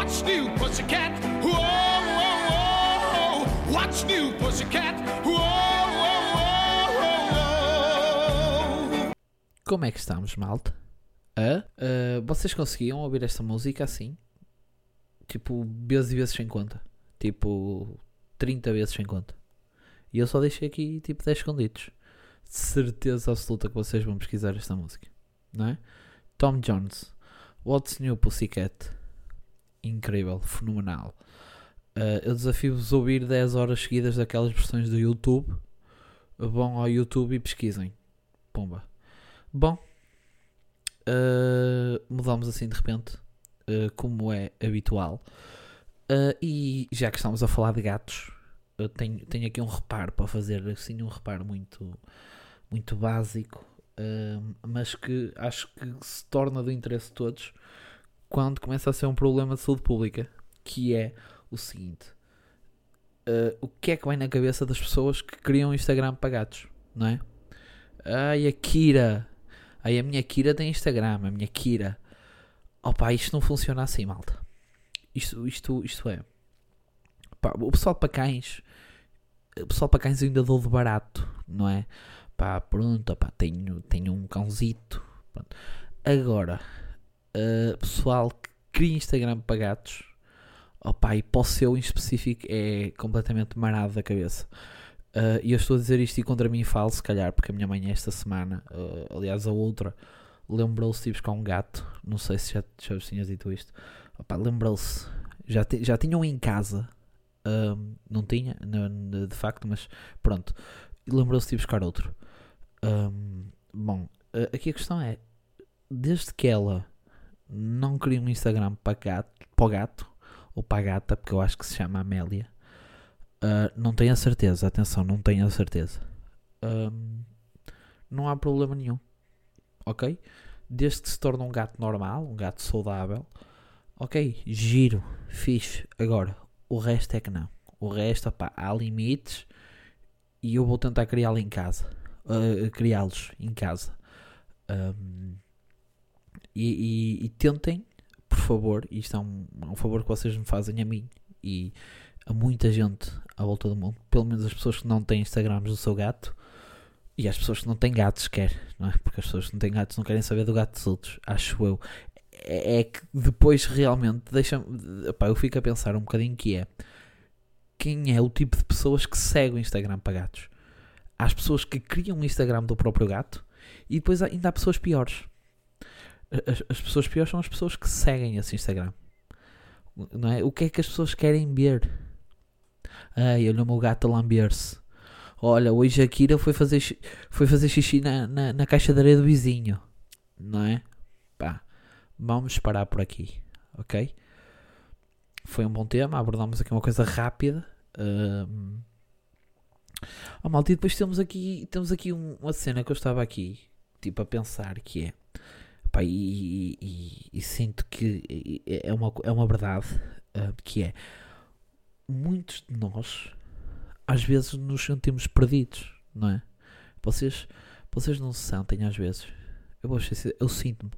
What's new, pussycat? Whoa, whoa, whoa. What's new, pussycat? Whoa, whoa, whoa, whoa. Como é que estamos, malta? Ah, vocês conseguiam ouvir esta música assim? Tipo, vezes e vezes sem conta. Tipo, 30 vezes sem conta. E eu só deixei aqui, tipo, 10 escondidos. Certeza absoluta que vocês vão pesquisar esta música. Não é? Tom Jones. What's New Pussycat? Incrível, fenomenal. Ah, eu desafio-vos a ouvir 10 horas seguidas daquelas versões do YouTube. Vão ao YouTube e pesquisem. Pumba. Bom, Uh, mudamos assim de repente, uh, como é habitual. Uh, e já que estamos a falar de gatos, eu tenho, tenho aqui um reparo para fazer, assim, um reparo muito, muito básico, uh, mas que acho que se torna do interesse de todos quando começa a ser um problema de saúde pública, que é o seguinte. uh, o que é que vai na cabeça das pessoas que criam Instagram para gatos, não é? Ai, a Kira, Aí a minha Kira tem Instagram, a minha Kira. Opa, isto não funciona assim, malta. Isto, isto, isto é. Pá, o pessoal para cães. O pessoal para cães eu ainda dou de barato, não é? Pá, pronto, opá, tenho, tenho um cãozito. Pronto. Agora, uh, pessoal que cria Instagram para gatos. Opa, e para o seu em específico é completamente marado da cabeça. Uh, e eu estou a dizer isto e contra mim falo, se calhar, porque a minha mãe esta semana, uh, aliás a outra, lembrou-se de buscar um gato. Não sei se já, já tinhas dito isto. Opa, lembrou-se. Já, ti- já tinham em casa. Não tinha, de facto, mas pronto. Lembrou-se de buscar outro. Ahm, bom, aqui a questão é: desde que ela não cria um Instagram para, gato, para o gato, ou para a gata, porque eu acho que se chama Amélia. Uh, não tenho a certeza, atenção, não tenho a certeza. Um, não há problema nenhum, ok? Desde que se torne um gato normal, um gato saudável, ok? Giro, fixe. Agora, o resto é que não. O resto, há limites e eu vou tentar criá-lo em casa, uh, criá-los em casa. Um, e, e- e tentem, por favor, isto é um, é um favor que vocês me fazem a mim e a muita gente à volta do mundo, pelo menos as pessoas que não têm Instagrams do seu gato e as pessoas que não têm gatos quer, não é? Porque as pessoas que não têm gatos não querem saber do gato dos outros, acho eu. É, é que depois realmente deixa epá, eu fico a pensar um bocadinho que é quem é o tipo de pessoas que seguem o Instagram para gatos. Há as pessoas que criam um Instagram do próprio gato e depois ainda há pessoas piores. As, as pessoas piores são as pessoas que seguem esse Instagram. Não é? O que é que as pessoas querem ver? Ai, olha o meu gato a lamber-se. Olha, hoje a Kira foi fazer, foi fazer xixi na, na, na caixa de areia do vizinho. Não é? Pá, vamos parar por aqui. Ok? Foi um bom tema. Abordamos aqui uma coisa rápida. Ahm. Oh, malta, e depois temos aqui, temos aqui um- uma cena que eu estava aqui tipo a pensar que é pá, e, e- e sinto que é uma, é uma verdade ah, que é muitos de nós às vezes nos sentimos perdidos, não é? Vocês, vocês não se sentem às vezes. Eu eu sinto-me.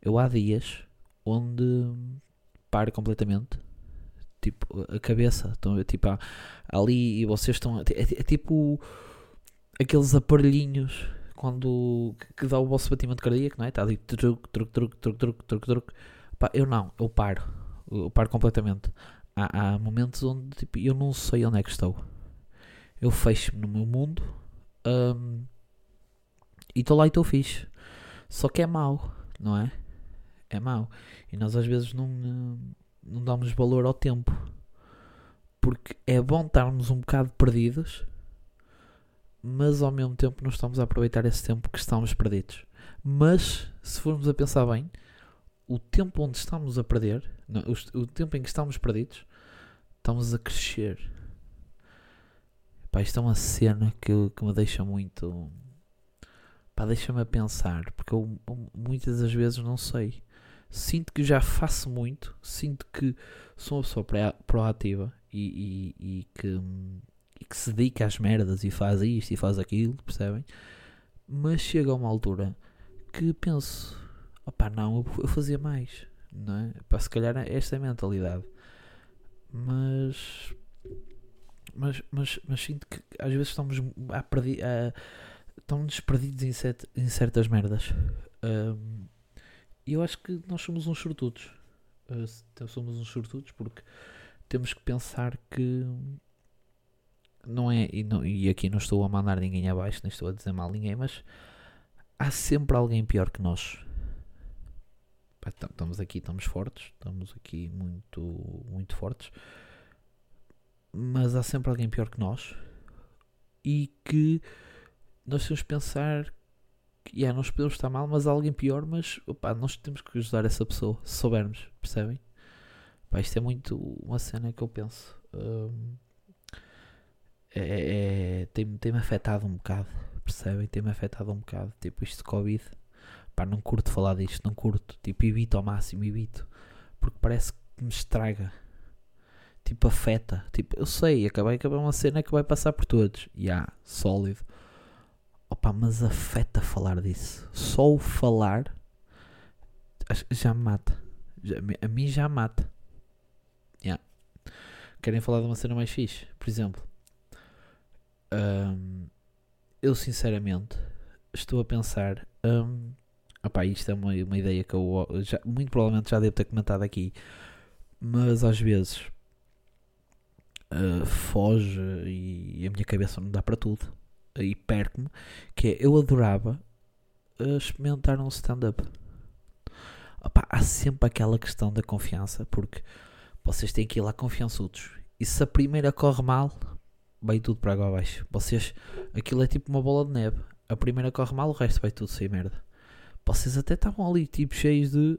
Eu há dias onde paro completamente. Tipo, a cabeça. Estão tipo, ali e vocês estão. É, é tipo aqueles aparelhinhos quando que, dá o vosso batimento cardíaco, não é? Está ali truque, truque, truque, truque, truque, truque, truque. Eu não, eu paro. Eu paro completamente. Há, há momentos onde tipo, eu não sei onde é que estou. Eu fecho-me no meu mundo hum, e estou lá e estou fixe. Só que é mau, não é? É mau. E nós às vezes não, não damos valor ao tempo. Porque é bom estarmos um bocado perdidos, mas ao mesmo tempo não estamos a aproveitar esse tempo que estamos perdidos. Mas, se formos a pensar bem, o tempo onde estamos a perder, não, o, o tempo em que estamos perdidos, estamos a crescer. Pá, isto é uma cena que, que me deixa muito. Pá, deixa-me a pensar, porque eu muitas das vezes não sei. Sinto que já faço muito, sinto que sou uma pessoa proativa e, e, e que, hum, e que se dedica às merdas e faz isto e faz aquilo, percebem? Mas chega a uma altura que penso: opá, não, eu, fazia mais, não é? Se calhar esta é a mentalidade. Mas, mas, mas, mas sinto que às vezes estamos a a, estamos perdidos em, set, em certas merdas. Um, eu acho que nós somos uns sortudos. Uh, somos uns sortudos porque temos que pensar que não é, e, não, e aqui não estou a mandar ninguém abaixo, nem estou a dizer mal ninguém, mas há sempre alguém pior que nós. Estamos aqui, estamos fortes, estamos aqui muito, muito fortes, mas há sempre alguém pior que nós e que nós temos que pensar que yeah, nós podemos estar mal, mas há alguém pior, mas opa, nós temos que ajudar essa pessoa, se soubermos, percebem? Isto é muito uma cena que eu penso. Um, é, é, é tem-me tem afetado um bocado, percebem? Tem-me afetado um bocado. Tipo, isto de Covid, pá, não curto falar disto, não curto. Tipo, evito ao máximo, evito. Porque parece que me estraga. Tipo, afeta. Tipo, eu sei, acabei de acabar uma cena que vai passar por todos. Ya, yeah, sólido. Opa, mas afeta falar disso. Só o falar já me mata. Já, a mim já mata. Yeah. Querem falar de uma cena mais fixe? Por exemplo, um, eu sinceramente estou a pensar. Um, opa, isto é uma, uma ideia que eu já, muito provavelmente já devo ter comentado aqui, mas às vezes uh, foge e, e a minha cabeça não dá para tudo e perco-me, que é eu adorava uh, experimentar um stand-up. Há sempre aquela questão da confiança, porque vocês têm que ir lá confiançudos. E se a primeira corre mal, vai tudo para água abaixo. Vocês, aquilo é tipo uma bola de neve. A primeira corre mal, o resto vai tudo sem merda. Vocês até estavam ali tipo cheios de.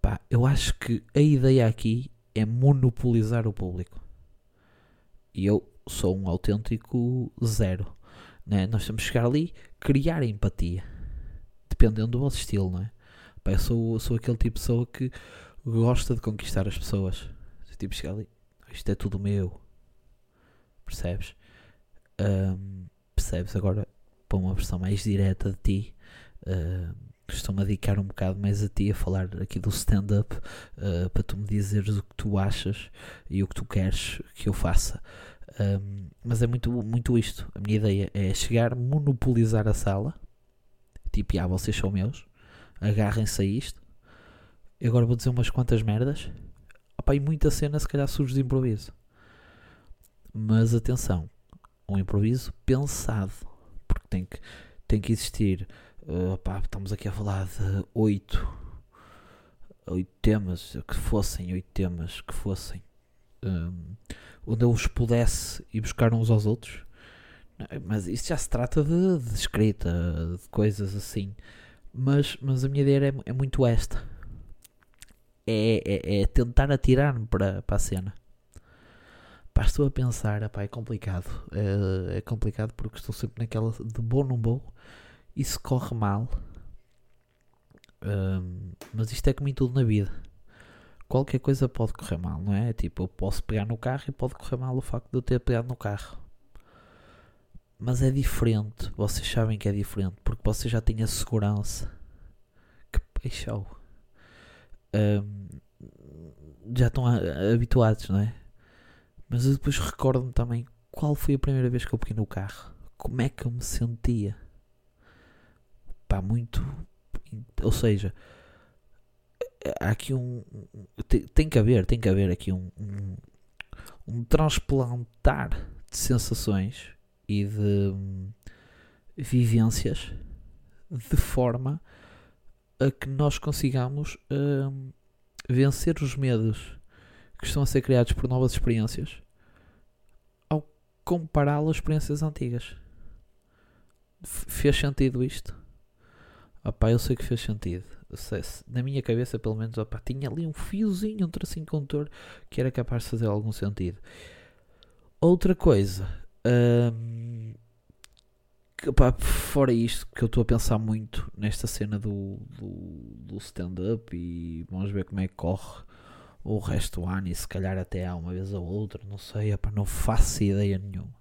Pá, eu acho que a ideia aqui é monopolizar o público. E eu sou um autêntico zero. Né? Nós temos que chegar ali, criar empatia. Dependendo do vosso estilo, não é? Pá, eu sou, sou aquele tipo de pessoa que gosta de conquistar as pessoas. Tipo, chegar ali, isto é tudo meu. Percebes? Um, percebes? Agora, para uma versão mais direta de ti, uh, costumo dedicar um bocado mais a ti a falar aqui do stand-up uh, para tu me dizeres o que tu achas e o que tu queres que eu faça. Um, mas é muito, muito isto. A minha ideia é chegar, monopolizar a sala. Tipo, ah, vocês são meus. Agarrem-se a isto. E agora vou dizer umas quantas merdas. Opa, e muita cena se calhar surge de improviso. Mas atenção, um improviso pensado. Porque tem que, tem que existir. Uh, estamos aqui a falar de oito, oito temas. Que fossem oito temas. Que fossem. Um, onde eu os pudesse ir buscar uns aos outros. Mas isso já se trata de, de escrita, de coisas assim. Mas, mas a minha ideia é, é muito esta: é, é, é tentar atirar-me para, para a cena. Pá, estou a pensar, epá, é complicado. É, é, complicado porque estou sempre naquela de bom não vou. E se corre mal. Um, mas isto é como em tudo na vida qualquer coisa pode correr mal, não é? Tipo, eu posso pegar no carro e pode correr mal o facto de eu ter pegado no carro. Mas é diferente, vocês sabem que é diferente, porque vocês já têm a segurança. Que peixão. Um, já estão habituados, não é? Mas eu depois recordo-me também qual foi a primeira vez que eu peguei no carro. Como é que eu me sentia? Pá, muito. Ou seja, há aqui um. Tem, que haver, tem que haver aqui um, um, um transplantar de sensações e de um, vivências de forma a que nós consigamos um, vencer os medos que estão a ser criados por novas experiências ao compará-las às experiências antigas. Fez sentido isto? Opá, eu sei que fez sentido na minha cabeça, pelo menos, opa, tinha ali um fiozinho, um tracinho condutor que era capaz de fazer algum sentido. Outra coisa, hum, opa, fora isto, que eu estou a pensar muito nesta cena do, do, do stand-up e vamos ver como é que corre o resto do ano e se calhar até há uma vez ou outra, não sei, opa, não faço ideia nenhuma.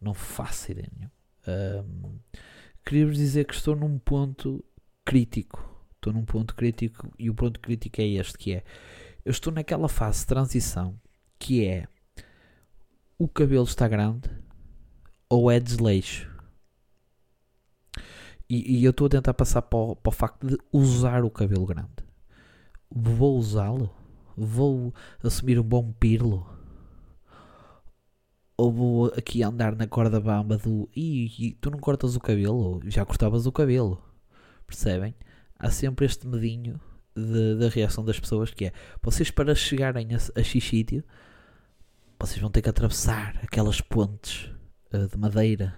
Não faço ideia nenhuma. Um, Queria-vos dizer que estou num ponto crítico Estou num ponto crítico e o ponto crítico é este que é eu estou naquela fase de transição que é o cabelo está grande ou é desleixo. E, e eu estou a tentar passar para o, para o facto de usar o cabelo grande. Vou usá-lo? Vou assumir um bom pirlo? Ou vou aqui andar na corda bamba do e tu não cortas o cabelo? Já cortavas o cabelo. Percebem? Há sempre este medinho da reação das pessoas que é vocês para chegarem a, a vocês vão ter que atravessar aquelas pontes uh, de madeira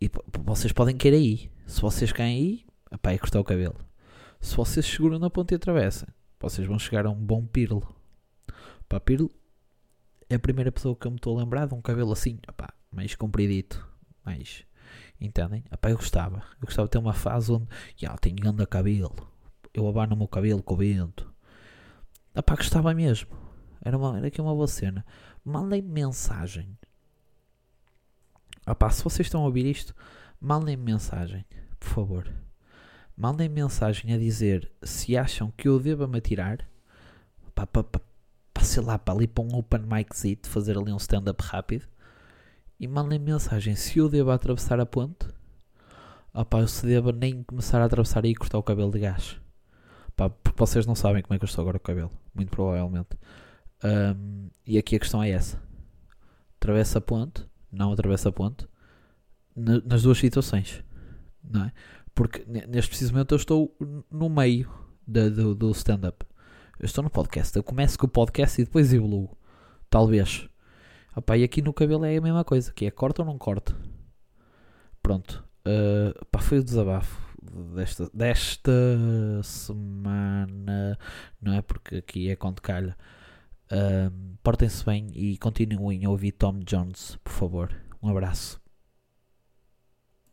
e vocês podem cair aí. Se vocês caem aí, apá, é cortar o cabelo. Se vocês seguram na ponte e atravessam, vocês vão chegar a um bom pirlo. Pá, pirlo é a primeira pessoa que eu me estou a lembrar de um cabelo assim, apá, mais compridito, mais. Entendem? Apá, eu gostava. Eu gostava de ter uma fase onde, já, tenho grande cabelo. Eu abano o meu cabelo com o vento. Apá, gostava mesmo. Era, uma, era aqui uma boa cena. Mandem mensagem Opá, se vocês estão a ouvir isto, mandem mensagem, por favor. Mandem mensagem a dizer se acham que eu devo me atirar para, para, para, sei lá, para ali para um open miczito, fazer ali um stand-up rápido. E mandem mensagem se eu devo atravessar a ponte. Opá, eu se devo nem começar a atravessar e cortar o cabelo de gás. Opá, porque vocês não sabem como é que eu estou agora o cabelo. Muito provavelmente. Um, e aqui a questão é essa. Atravessa a ponte não atravessa a ponte, nas duas situações, não é? Porque neste preciso momento eu estou no meio do, do stand-up. Eu estou no podcast. Eu começo com o podcast e depois evoluo. Talvez. Opa, e aqui no cabelo é a mesma coisa, que é corta ou não corta. Pronto. Uh, pá, foi o desabafo desta, desta semana, não é? Porque aqui é quando calha. Um, Portem-se bem e continuem a ouvir Tom Jones, por favor. Um abraço.